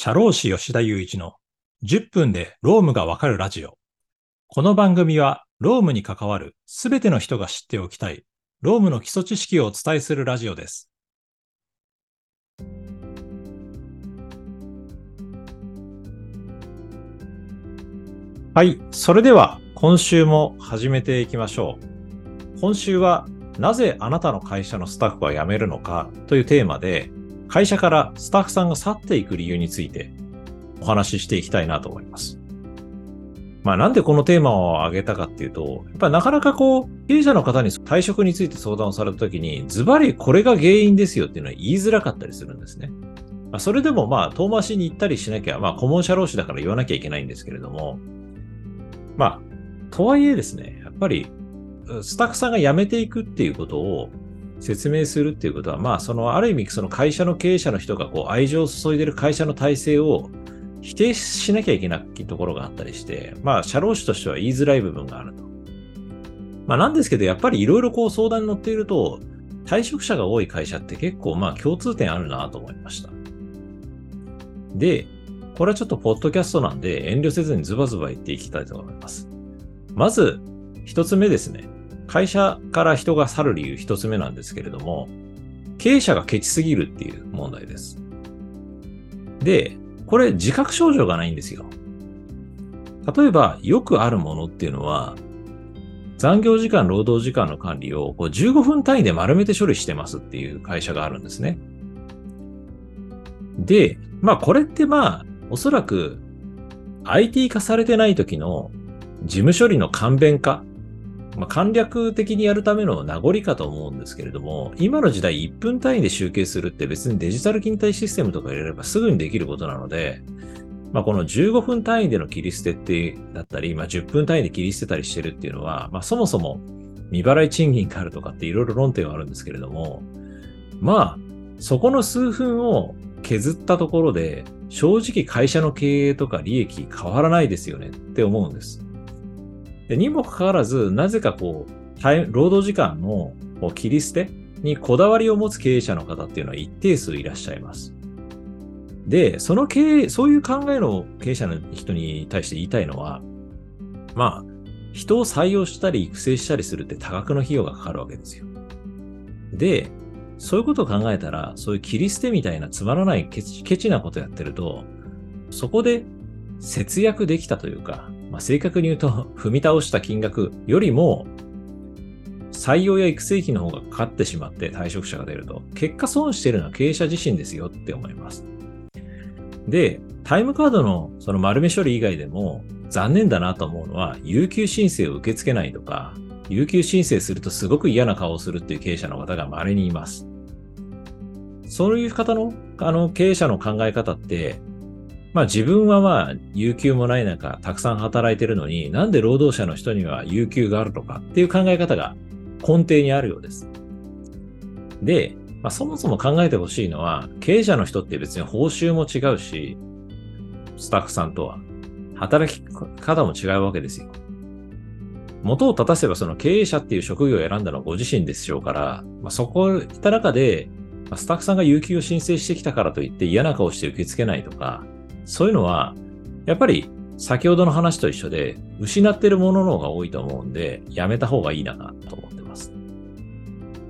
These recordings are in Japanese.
社労士吉田雄一の10分でロームがわかるラジオ。この番組はロームに関わるすべての人が知っておきたいロームの基礎知識をお伝えするラジオです。はい。それでは今週も始めていきましょう。今週はなぜあなたの会社のスタッフは辞めるのかというテーマで会社からスタッフさんが去っていく理由についてお話ししていきたいなと思います。まあなんでこのテーマを挙げたかっていうと、やっぱりなかなかこう、経営者の方に退職について相談をされたときに、ズバリこれが原因ですよっていうのは言いづらかったりするんですね。まあ、それでもまあ遠回しに行ったりしなきゃ、まあ顧問社労士だから言わなきゃいけないんですけれども、まあ、とはいえですね、やっぱりスタッフさんが辞めていくっていうことを説明するっていうことは、まあ、その、ある意味、その会社の経営者の人がこう愛情を注いでる会社の体制を否定しなきゃいけないところがあったりして、まあ、社労士としては言いづらい部分があると。まあ、なんですけど、やっぱりいろいろこう相談に乗っていると、退職者が多い会社って結構まあ共通点あるなと思いました。で、これはちょっとポッドキャストなんで遠慮せずにズバズバ言っていきたいと思います。まず、一つ目ですね。会社から人が去る理由一つ目なんですけれども、経営者がケチすぎるっていう問題です。で、これ自覚症状がないんですよ。例えば、よくあるものっていうのは、残業時間、労働時間の管理をこう15分単位で丸めて処理してますっていう会社があるんですね。で、まあこれってまあ、おそらく IT 化されてない時の事務処理の簡便化、まあ、簡略的にやるための名残かと思うんですけれども、今の時代1分単位で集計するって別にデジタル勤怠システムとか入れればすぐにできることなので、まあ、この15分単位での切り捨てってだったり、まあ、10分単位で切り捨てたりしてるっていうのは、まあ、そもそも未払い賃金があるとかっていろいろ論点はあるんですけれども、まあ、そこの数分を削ったところで、正直会社の経営とか利益変わらないですよねって思うんです。でにもかかわらず、なぜかこう、労働時間の切り捨てにこだわりを持つ経営者の方っていうのは一定数いらっしゃいます。で、その経営、そういう考えの経営者の人に対して言いたいのは、まあ、人を採用したり育成したりするって多額の費用がかかるわけですよ。で、そういうことを考えたら、そういう切り捨てみたいなつまらないケチなことやってると、そこで節約できたというか、まあ、正確に言うと、踏み倒した金額よりも、採用や育成費の方がかかってしまって退職者が出ると、結果損してるのは経営者自身ですよって思います。で、タイムカードのその丸め処理以外でも残念だなと思うのは、有給申請を受け付けないとか、有給申請するとすごく嫌な顔をするっていう経営者の方が稀にいます。そういう方の、あの、経営者の考え方って、まあ自分はまあ、有給もない中、たくさん働いてるのに、なんで労働者の人には有給があるのかっていう考え方が根底にあるようです。で、まあ、そもそも考えてほしいのは、経営者の人って別に報酬も違うし、スタッフさんとは、働き方も違うわけですよ。元を立たせばその経営者っていう職業を選んだのはご自身でしょうから、まあ、そこいった中で、スタッフさんが有給を申請してきたからといって嫌な顔して受け付けないとか、そういうのは、やっぱり先ほどの話と一緒で、失ってるものの方が多いと思うんで、やめた方がいいなと思ってます。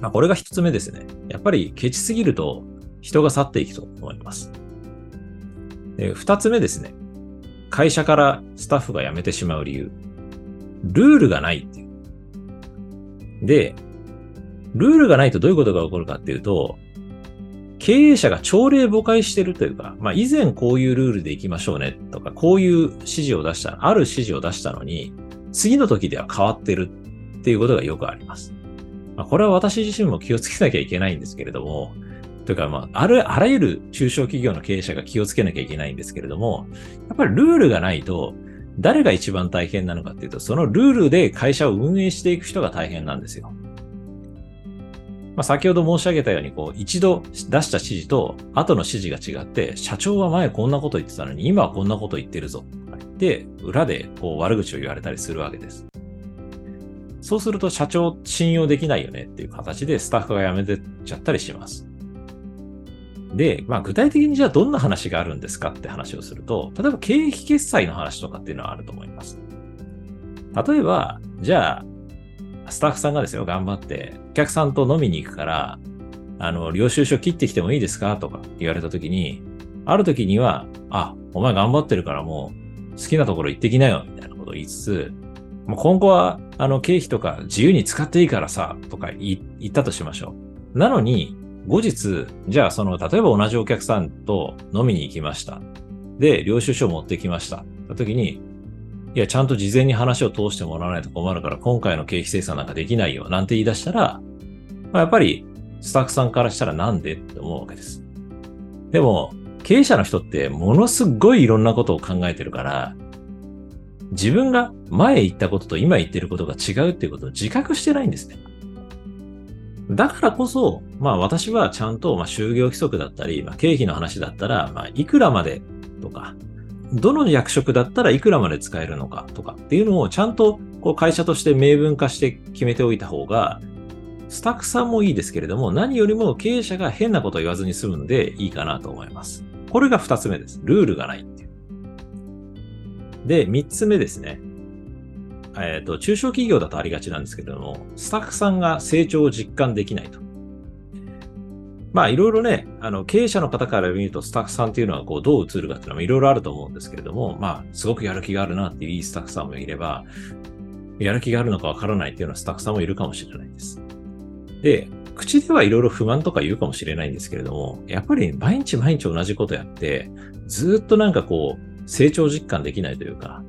まあ、これが一つ目ですね。やっぱりケチすぎると人が去っていくと思います。で二つ目ですね。会社からスタッフが辞めてしまう理由。ルールがないっていう。で、ルールがないとどういうことが起こるかっていうと、経営者が朝令暮改してるというか、まあ以前こういうルールで行きましょうねとか、こういう指示を出した、ある指示を出したのに、次の時では変わってるっていうことがよくあります。まあ、これは私自身も気をつけなきゃいけないんですけれども、というか、まあ、ある、あらゆる中小企業の経営者が気をつけなきゃいけないんですけれども、やっぱりルールがないと、誰が一番大変なのかっていうと、そのルールで会社を運営していく人が大変なんですよ。まあ、先ほど申し上げたように、こう、一度出した指示と後の指示が違って、社長は前こんなこと言ってたのに、今はこんなこと言ってるぞ。とか言って、裏でこう悪口を言われたりするわけです。そうすると社長信用できないよねっていう形でスタッフが辞めてっちゃったりします。で、まあ具体的にじゃあどんな話があるんですか？って話をすると、例えば経費決済の話とかっていうのはあると思います。例えば、じゃあ、スタッフさんがですよ、頑張って、お客さんと飲みに行くから、あの、領収書切ってきてもいいですか？とか言われた時に、ある時には、あ、お前頑張ってるからもう好きなところ行ってきなよ、みたいなことを言いつつ、もう今後は、あの、経費とか自由に使っていいからさ、とか言ったとしましょう。なのに、後日、じゃあその、例えば同じお客さんと飲みに行きました。で、領収書を持ってきました。た時に、いや、ちゃんと事前に話を通してもらわないと困るから、今回の経費精算なんかできないよ、なんて言い出したら、まあ、やっぱり、スタッフさんからしたらなんでって思うわけです。でも、経営者の人ってものすごいいろんなことを考えてるから、自分が前言ったことと今言ってることが違うっていうことを自覚してないんですね。だからこそ、まあ私はちゃんと、まあ、就業規則だったり、まあ、経費の話だったら、まあいくらまでとか、どの役職だったらいくらまで使えるのかとかっていうのをちゃんとこう会社として明文化して決めておいた方が、スタッフさんもいいですけれども、何よりも経営者が変なことを言わずに済むんでいいかなと思います。これが二つ目です。ルールがないっていう。で、三つ目ですね。えっ、ー、と、中小企業だとありがちなんですけれども、スタッフさんが成長を実感できないと。まあ、いろいろね、あの、経営者の方から見ると、スタッフさんっていうのは、こう、どう映るかっていうのもいろいろあると思うんですけれども、まあ、すごくやる気があるなっていういいスタッフさんもいれば、やる気があるのかわからないっていうようなスタッフさんもいるかもしれないです。で、口ではいろいろ不満とか言うかもしれないんですけれども、やっぱり毎日毎日同じことやって、ずっとなんかこう、成長実感できないというか、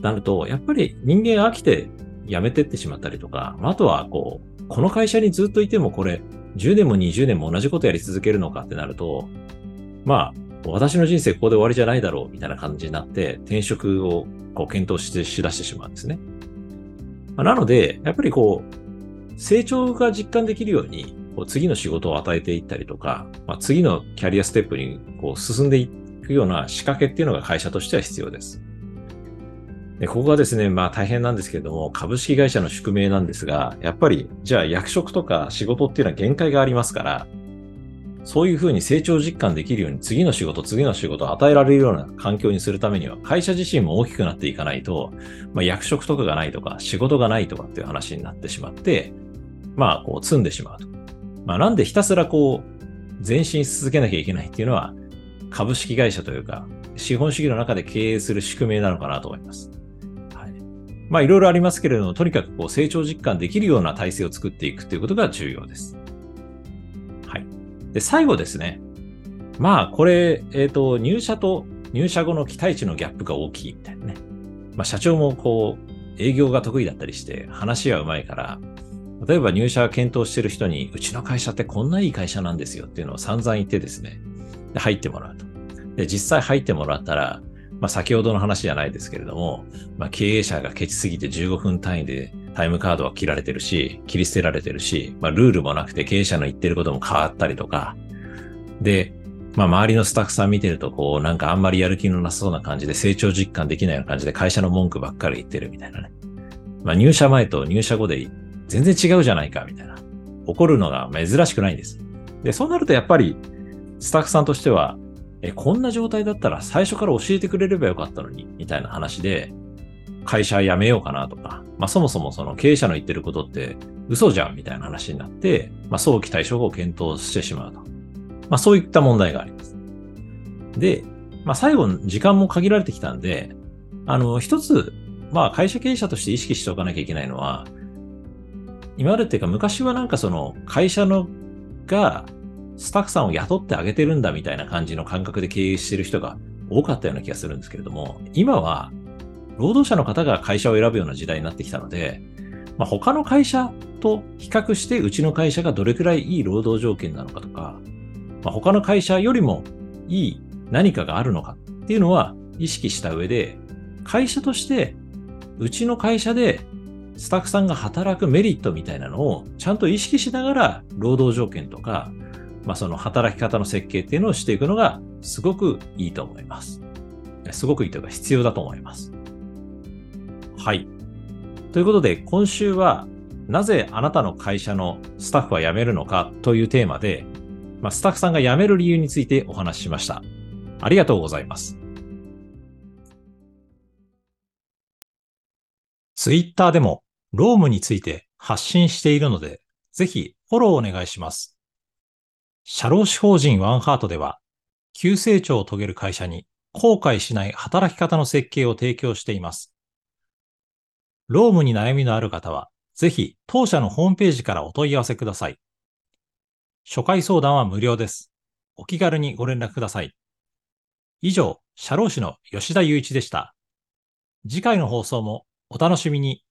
なると、やっぱり人間飽きて辞めてってしまったりとか、あとはこう、この会社にずっといてもこれ、10年も20年も同じことやり続けるのかってなると、まあ、私の人生ここで終わりじゃないだろうみたいな感じになって、転職をこう検討してしだしてしまうんですね。なので、やっぱりこう、成長が実感できるように、こう次の仕事を与えていったりとか、まあ、次のキャリアステップにこう進んでいくような仕掛けっていうのが会社としては必要です。で、ここがですね、まあ大変なんですけれども、株式会社の宿命なんですが、やっぱり、じゃあ役職とか仕事っていうのは限界がありますから、そういうふうに成長実感できるように次の仕事、次の仕事を与えられるような環境にするためには、会社自身も大きくなっていかないと、まあ、役職とかがないとか、仕事がないとかっていう話になってしまって、まあ、こう、積んでしまうと。まあ、なんでひたすらこう、前進し続けなきゃいけないっていうのは、株式会社というか、資本主義の中で経営する宿命なのかなと思います。まあいろいろありますけれども、とにかくこう成長実感できるような体制を作っていくということが重要です。はい。で、最後ですね。まあこれ、えっ、ー、と、入社と入社後の期待値のギャップが大きいみたいなね。まあ社長もこう、営業が得意だったりして話はうまいから、例えば入社検討してる人に、うちの会社ってこんないい会社なんですよっていうのを散々言ってですね、で入ってもらうと。で、実際入ってもらったら、まあ、先ほどの話じゃないですけれども、まあ、経営者がケチすぎて15分単位でタイムカードは切られてるし、切り捨てられてるし、まあ、ルールもなくて経営者の言ってることも変わったりとか、で、まあ、周りのスタッフさん見てると、こう、なんかあんまりやる気のなさそうな感じで成長実感できないような感じで会社の文句ばっかり言ってるみたいなね。まあ、入社前と入社後で全然違うじゃないか、みたいな。怒るのが珍しくないんです。で、そうなるとやっぱり、スタッフさんとしては、え、こんな状態だったら最初から教えてくれればよかったのに、みたいな話で、会社辞めようかなとか、まあそもそもその経営者の言ってることって嘘じゃんみたいな話になって、まあ早期対処を検討してしまうと。まあそういった問題があります。で、まあ最後、時間も限られてきたんで、あの、一つ、まあ会社経営者として意識しておかなきゃいけないのは、今までっていうか昔はなんかその会社のがスタッフさんを雇ってあげてるんだみたいな感じの感覚で経営してる人が多かったような気がするんですけれども、今は労働者の方が会社を選ぶような時代になってきたので、まあ、他の会社と比較してうちの会社がどれくらいいい労働条件なのかとか、まあ、他の会社よりもいい何かがあるのかっていうのは意識した上で、会社としてうちの会社でスタッフさんが働くメリットみたいなのをちゃんと意識しながら労働条件とかまあ、その働き方の設計っていうのをしていくのがすごくいいと思います。すごくいいというか必要だと思います。はい。ということで、今週はなぜあなたの会社のスタッフは辞めるのかというテーマで、まあ、スタッフさんが辞める理由についてお話ししました。ありがとうございます。ツイッターでもロームについて発信しているので、ぜひフォローお願いします。社労士法人ワンハートでは、急成長を遂げる会社に後悔しない働き方の設計を提供しています。ロームに悩みのある方は、ぜひ当社のホームページからお問い合わせください。初回相談は無料です。お気軽にご連絡ください。以上、社労士の吉田祐一でした。次回の放送もお楽しみに。